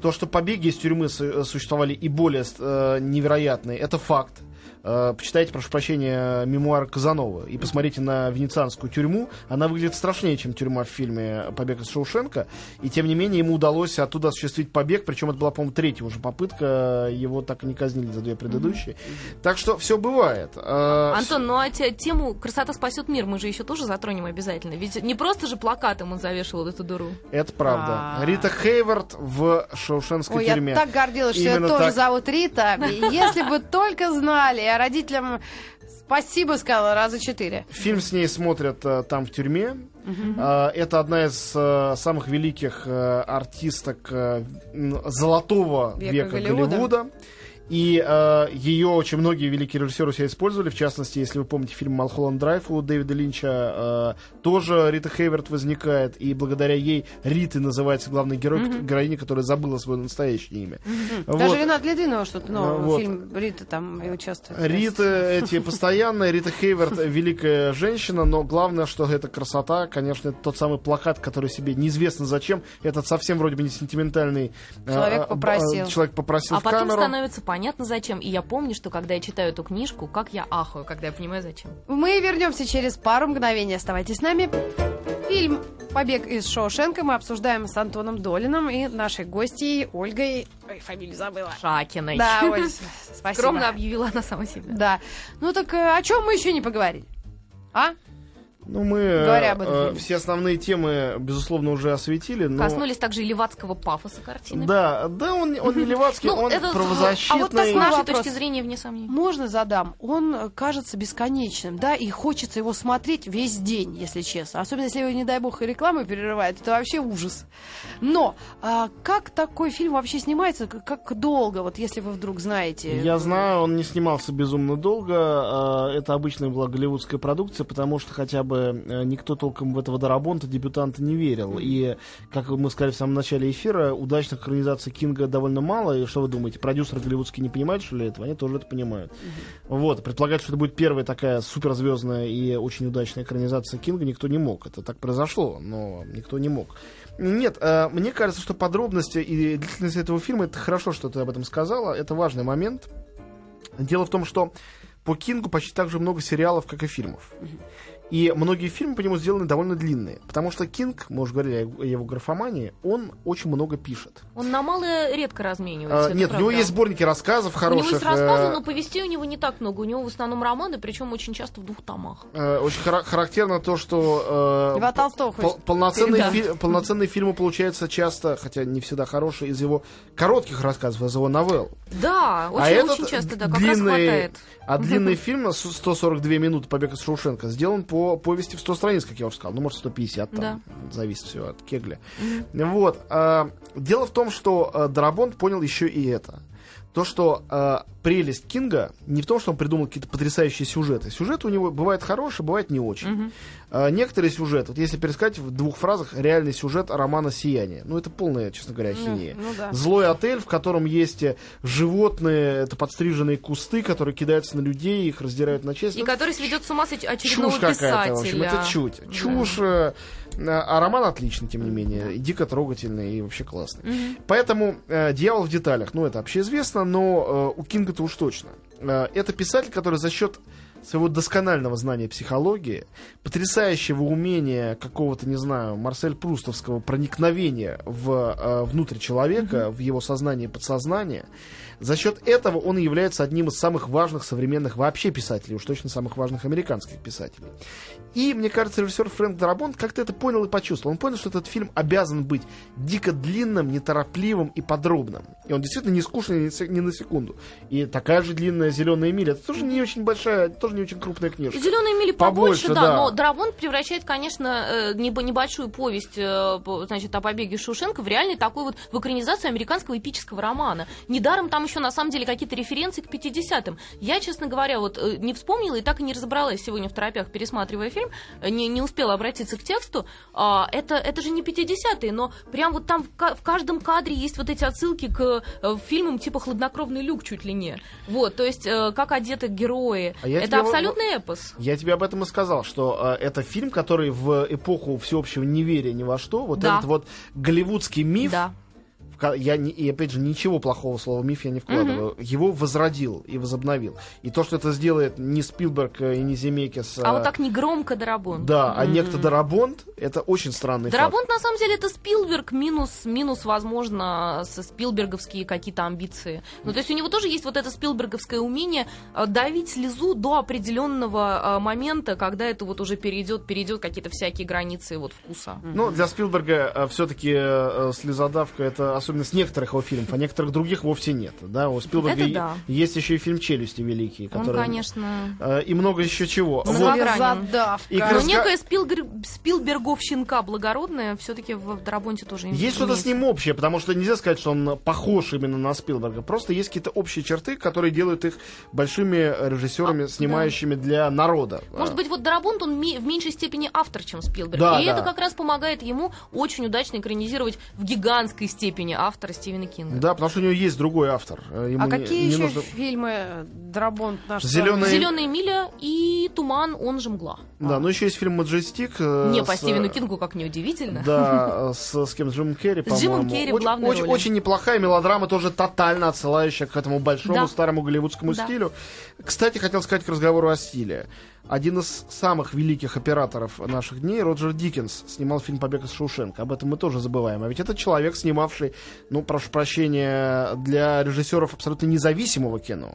То, что побеги из тюрьмы су- существовали и более э, невероятные, это факт. Э, почитайте, прошу прощения, мемуар Казанова и посмотрите на венецианскую тюрьму. Она выглядит страшнее, чем тюрьма в фильме «Побег из Шоушенка». И, тем не менее, ему удалось оттуда осуществить побег. Причем это была, по-моему, третья уже попытка. Его так и не казнили за две предыдущие. Так что все бывает. Э, Антон, ну а те- тему «Красота спасет мир» мы же еще тоже затронем обязательно. Ведь не просто же плакатом он завешивал эту дуру. Это правда. А. Рита Хейвард в Шоушенской Ой, тюрьме. я так гордилась, что Именно ее тоже так. зовут Рита. Если бы только знали, а родителям спасибо сказала раза четыре. Фильм с ней смотрят э, там в тюрьме. Э, это одна из э, самых великих артисток золотого Века века, Голливуда. Голливуда. И э, ее очень многие великие режиссеры себя использовали. В частности, если вы помните фильм «Малхолланд Драйв» у Дэвида Линча, э, тоже Рита Хейверт возникает. И благодаря ей Риты называется главной герой, героиней, которая забыла свое настоящее имя. Вот. Даже Ренат Ледвинова что-то новое. Вот. Фильм Рита там и участвует. Рита эти постоянные, Рита Хейверт великая женщина, но главное, что это красота, конечно, это тот самый плакат, который себе неизвестно зачем, этот совсем вроде бы не сентиментальный э, Человек э, попросил. э, человек попросил А в потом камеру. становится понятно, зачем. И я помню, что когда я читаю эту книжку, как я ахаю, когда я понимаю, зачем. Мы вернемся через пару мгновений. Оставайтесь с нами. Фильм «Побег из Шоушенка» мы обсуждаем с Антоном Долиным и нашей гостьей Ольгой... Ой, фамилию забыла. Шакиной. Да, Оль, спасибо. Скромно объявила она сама себя. Да. Ну так э, о чем мы еще не поговорили? А? Ну, мы э, Говоря об этом э, все основные темы, безусловно, уже осветили. Но... Коснулись также и левацкого пафоса картины. Да, да, он, он не левацкий, Ну, он это- правозащитный. а вот С нашей вопрос. точки зрения, вне сомнений. Можно задам? Он э, кажется бесконечным, да, и хочется его смотреть весь день, если честно. Особенно, если его, не дай бог, и рекламы перерывает, это вообще ужас. Но а, как такой фильм вообще снимается? Как долго, вот если вы вдруг знаете? Я знаю, он не снимался безумно долго. а, Это обычная была голливудская продукция, потому что хотя бы э, никто толком в этого Дарабонта, дебютанта, не верил. И, как мы сказали в самом начале эфира, удачных экранизаций Кинга довольно мало. И что вы думаете, продюсеры голливудские не понимают, что ли, этого? Они тоже это понимают. Вот, предполагать, что это будет первая такая суперзвездная и очень удачная экранизация Кинга, никто не мог. Это так произошло, но никто не мог. Нет, э, мне кажется, что подробности и длительность этого фильма, это хорошо, что ты об этом сказала, это важный момент. Дело в том, что по Кингу почти так же много сериалов, как и фильмов. И многие фильмы по нему сделаны довольно длинные. Потому что Кинг, мы уже говорили о его графомании, он очень много пишет. Он на малое редко разменивается. А, нет, у него правда. есть сборники рассказов У хороших. него есть рассказы, э, но повестей у него не так много. У него в основном романы, причем очень часто в двух томах. э, очень хара- характерно то, что... э, Льва Толстого пол- полноценные, фи- полноценные фильмы получаются часто, хотя не всегда хорошие, из его коротких рассказов, из его новелл. Да, очень, а очень часто, да, как раз длинный, хватает. А длинный <laughs> фильм с- 142 минуты «Побег из Шоушенка» сделан по повести в 100 страниц, как я уже сказал. Ну, может, 150 там. Да. Зависит все от Кегля. Вот. а, дело в том, что а, Дарабонт понял еще и это. То, что а, прелесть Кинга не в том, что он придумал какие-то потрясающие сюжеты. Сюжеты у него бывают хорошие, бывают не очень. А, некоторые сюжеты, вот если пересказать в двух фразах, реальный сюжет романа «Сияние». Ну, это полная, честно говоря, ахинея. ну да. Злой отель, в котором есть э, животные, это подстриженные кусты, которые кидаются на людей, их раздирают на части. И Ну, который сведет с ума очередного чушь какая-то, в общем, писателя. это чуть. Чушь, э, а роман отличный, тем не менее, и дико трогательный, и вообще классный. Поэтому э, «Дьявол в деталях», ну, это общеизвестно, но э, у Кинга-то уж точно. Э, это писатель, который за счет своего досконального знания психологии, потрясающего умения какого-то, не знаю, Марсель Прустовского проникновения в, э, внутрь человека, в его сознание и подсознание, за счет этого он и является одним из самых важных современных вообще писателей, уж точно самых важных американских писателей. И, мне кажется, режиссер Фрэнк Дарабонт как-то это понял и почувствовал. Он понял, что этот фильм обязан быть дико длинным, неторопливым и подробным. И он действительно не скучный ни, на секунду. И такая же длинная «Зеленая миля» это тоже не очень большая, тоже не очень крупная книжка. Зеленые мили побольше, Побольше, да, да. но Дарабонт превращает, конечно, э, небо- небольшую повесть э, значит, о побеге Шушенко в реальный такой вот в экранизацию американского эпического романа. Недаром там еще на самом деле какие-то референции к 50-м. Я, честно говоря, вот э, не вспомнила и так и не разобралась сегодня в торопях, пересматривая фильм, э, не, не успела обратиться к тексту. А, это, это же не 50-е, но прям вот там в, в каждом кадре есть вот эти отсылки к э, фильмам типа «Хладнокровный люк» чуть ли не. Вот, то есть как одеты герои. А это тебе абсолютный эпос. Я тебе об этом и сказал, что это фильм, который в эпоху всеобщего неверия ни во что, вот Да. этот вот голливудский миф, Да. Я не- и опять же ничего плохого слова миф я не вкладываю, его возродил и возобновил. И то, что это сделает не Спилберг э, и не Земекис, А вот так негромко Дарабонт. да, а некто Дарабонт, это очень странный Дарабонт, на самом деле, это Спилберг минус, минус, возможно, со спилберговские какие-то амбиции. Ну, то есть у него тоже есть вот это спилберговское умение э, давить слезу до определенного э, момента, когда это вот уже перейдет, перейдет какие-то всякие границы вот вкуса. факт. Ну, для Спилберга все-таки слезодавка это особенно особенность некоторых его фильмов, а некоторых других вовсе нет. Да, у Спилберга да. есть еще и фильм «Челюсти» великий, Он, который... конечно... э, и много еще чего. Вот. Задавка. И Но некая Спилгер... Спилберговщинка благородная все-таки в Драбонте тоже Есть что-то с ним общее, потому что нельзя сказать, что он похож именно на Спилберга. Просто есть какие-то общие черты, которые делают их большими режиссерами, снимающими для народа. А, Может быть, вот Дарабонт, он ме- в меньшей степени автор, чем Спилберг. Да, и да. это как раз помогает ему очень удачно экранизировать в гигантской степени автора Стивена Кинга. Да, потому что у него есть другой автор. Э, Ему А какие не еще нужно- фильмы Драбонт наш? «Зелёный- Зеленая миля и Туман, он же мгла. Да, ну еще есть фильм «Маджестик». э, Не по с, Стивену э, Кингу, как неудивительно. Да, с, с кем? С Джимом Керри, по-моему. Джимом Керри очень, главной очень, роли. очень неплохая мелодрама, тоже тотально отсылающая к этому большому Да. старому голливудскому Да. стилю. Кстати, хотел сказать к разговору о стиле. Один из самых великих операторов наших дней, Роджер Диккенс, снимал фильм «Побег из Шоушенка». Об этом мы тоже забываем. А ведь это человек, снимавший, ну, прошу прощения, для режиссеров абсолютно независимого кино.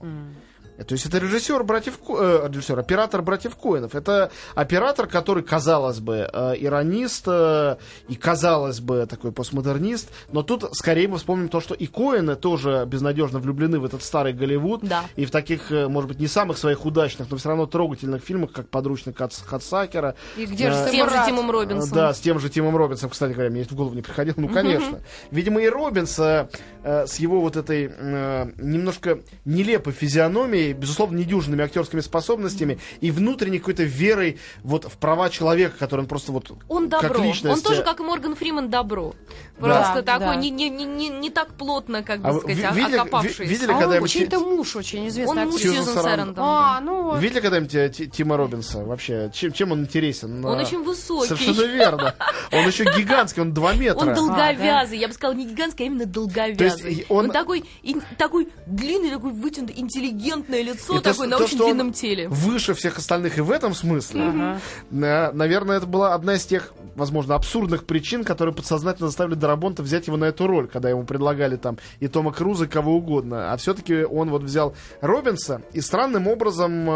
То есть это режиссер братьев э, режиссер, оператор братьев Коинов. Это оператор, который, казалось бы, э, иронист э, и, казалось бы, такой постмодернист. Но тут скорее мы вспомним то, что и Коины тоже безнадежно влюблены в этот старый Голливуд. Да. И в таких, э, может быть, не самых своих удачных, но все равно трогательных фильмах, как «Подручный Хат- Хатсакера». И где же Э, С тем же? Тимом Робинсом. Да, с тем же Тимом Робинсом, кстати говоря, мне это в голову не приходило. Ну, конечно. Видимо, и Робинса э, с его вот этой э, немножко нелепой физиономией, безусловно, недюжинными актерскими способностями и внутренней какой-то верой вот в права человека, который он просто вот Он как добро. личность. Он тоже, как и Морган Фриман, добро. Просто Да, такой, да. Не, не, не, не, не так плотно, как бы А сказать, ви- видели- окопавшийся. ви- видели, А он когда-нибудь чей-то Ти- муж очень известный Он муж актер. Сьюзан. Сарандон. А, ну вот. Видели когда-нибудь э, Ти- Тима Робинса вообще? Чем, чем он интересен? Он А, очень высокий. Совершенно верно. Он еще гигантский, он 2 метра. Он долговязый, я бы сказала, не гигантский, а именно долговязый. Он- он... такой, такой длинный, такой вытянутый, интеллигентное лицо, такое на то, очень что он длинном теле. Выше всех остальных и в этом смысле. На- Наверное, это была одна из тех, возможно, абсурдных причин, которые подсознательно заставили Дарабонта взять его на эту роль, когда ему предлагали там и Тома Круза, и кого угодно. А все-таки он вот взял Робинса, и странным образом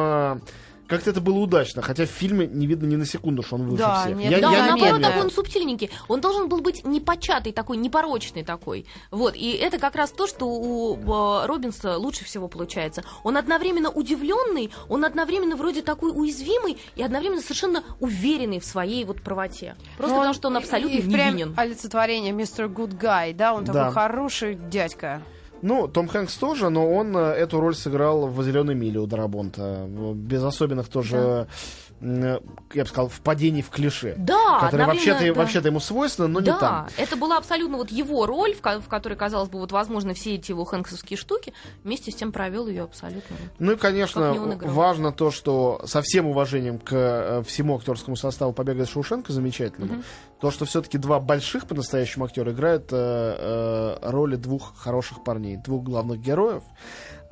как-то это было удачно. Хотя в фильме не видно ни на секунду, что он выше Да, всех. нет, я, Да, я наоборот, помню. такой он субтильненький. Он должен был быть непочатый такой, непорочный такой. Вот, и это как раз то, что у э, Робинса лучше всего получается. Он одновременно удивленный, он одновременно вроде такой уязвимый и одновременно совершенно уверенный в своей вот правоте. Просто Ну, потому, что он абсолютно и впрямь невинен. олицетворение мистер Good Guy, да, он Да. такой хороший дядька. Ну, Том Хэнкс тоже, но он э, эту роль сыграл в «Зеленой миле» у Дарабонта. В- Без особенных тоже, я бы сказал, впадений в клише. Да, одновременно, вообще-то, да. вообще-то ему свойственны, но не да, там. это была абсолютно вот его роль, в, в которой, казалось бы, вот возможно все эти его хэнксовские штуки, вместе с тем провел ее абсолютно. Ну и, конечно, не важно то, что со всем уважением к э, всему актерскому составу «Побега из Шоушенка» замечательному, то, что все-таки два больших по-настоящему актера играют э, э, роли двух хороших парней, двух главных героев.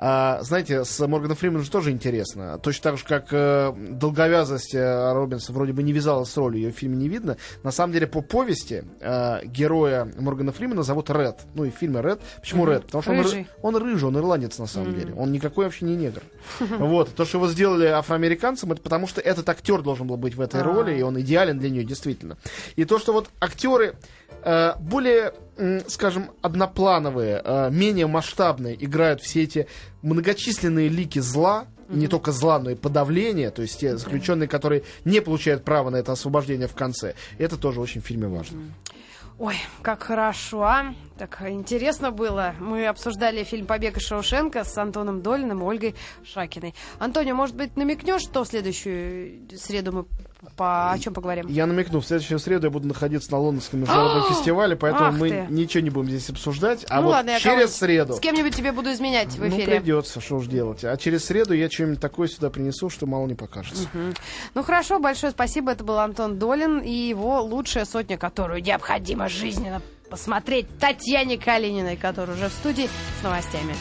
А, знаете, с Морганом Фрименом же тоже интересно. Точно так же, как э, долговязость э, Робинса вроде бы не вязалась с ролью, ее в фильме не видно. На самом деле, по повести э, героя Моргана Фримена зовут Ред. Ну и в фильме Ред. Почему Ред? Потому что он, Рыжий. ры- он рыжий, он ирландец на самом деле. Он никакой вообще не негр. <laughs> Вот. То, что его сделали афроамериканцем, это потому что этот актер должен был быть в этой А. роли, и он идеален для нее, действительно. И то, что вот актеры э, более, скажем, одноплановые, э, менее масштабные играют все эти многочисленные лики зла, и не только зла, но и подавления, то есть те заключенные, которые не получают права на это освобождение в конце. Это тоже очень в фильме важно. Ой, как хорошо, а? Так интересно было. Мы обсуждали фильм «Побег из Шоушенка» с Антоном Долиным и Ольгой Шакиной. Антонио, может быть, намекнешь, что в следующую среду мы по... о чем поговорим? Я намекну, в следующую среду я буду находиться на Лондонском международном <gasps> фестивале, поэтому Ах мы ты. ничего не будем здесь обсуждать. А ну вот ладно, через среду... С кем-нибудь тебе буду изменять в Ну, эфире. придется, что уж делать. А через среду я что-нибудь такое сюда принесу, что мало не покажется. Ну хорошо, большое спасибо. Это был Антон Долин и его лучшая сотня, которую необходимо жизненно посмотреть Татьяне Калининой, которая уже в студии с новостями.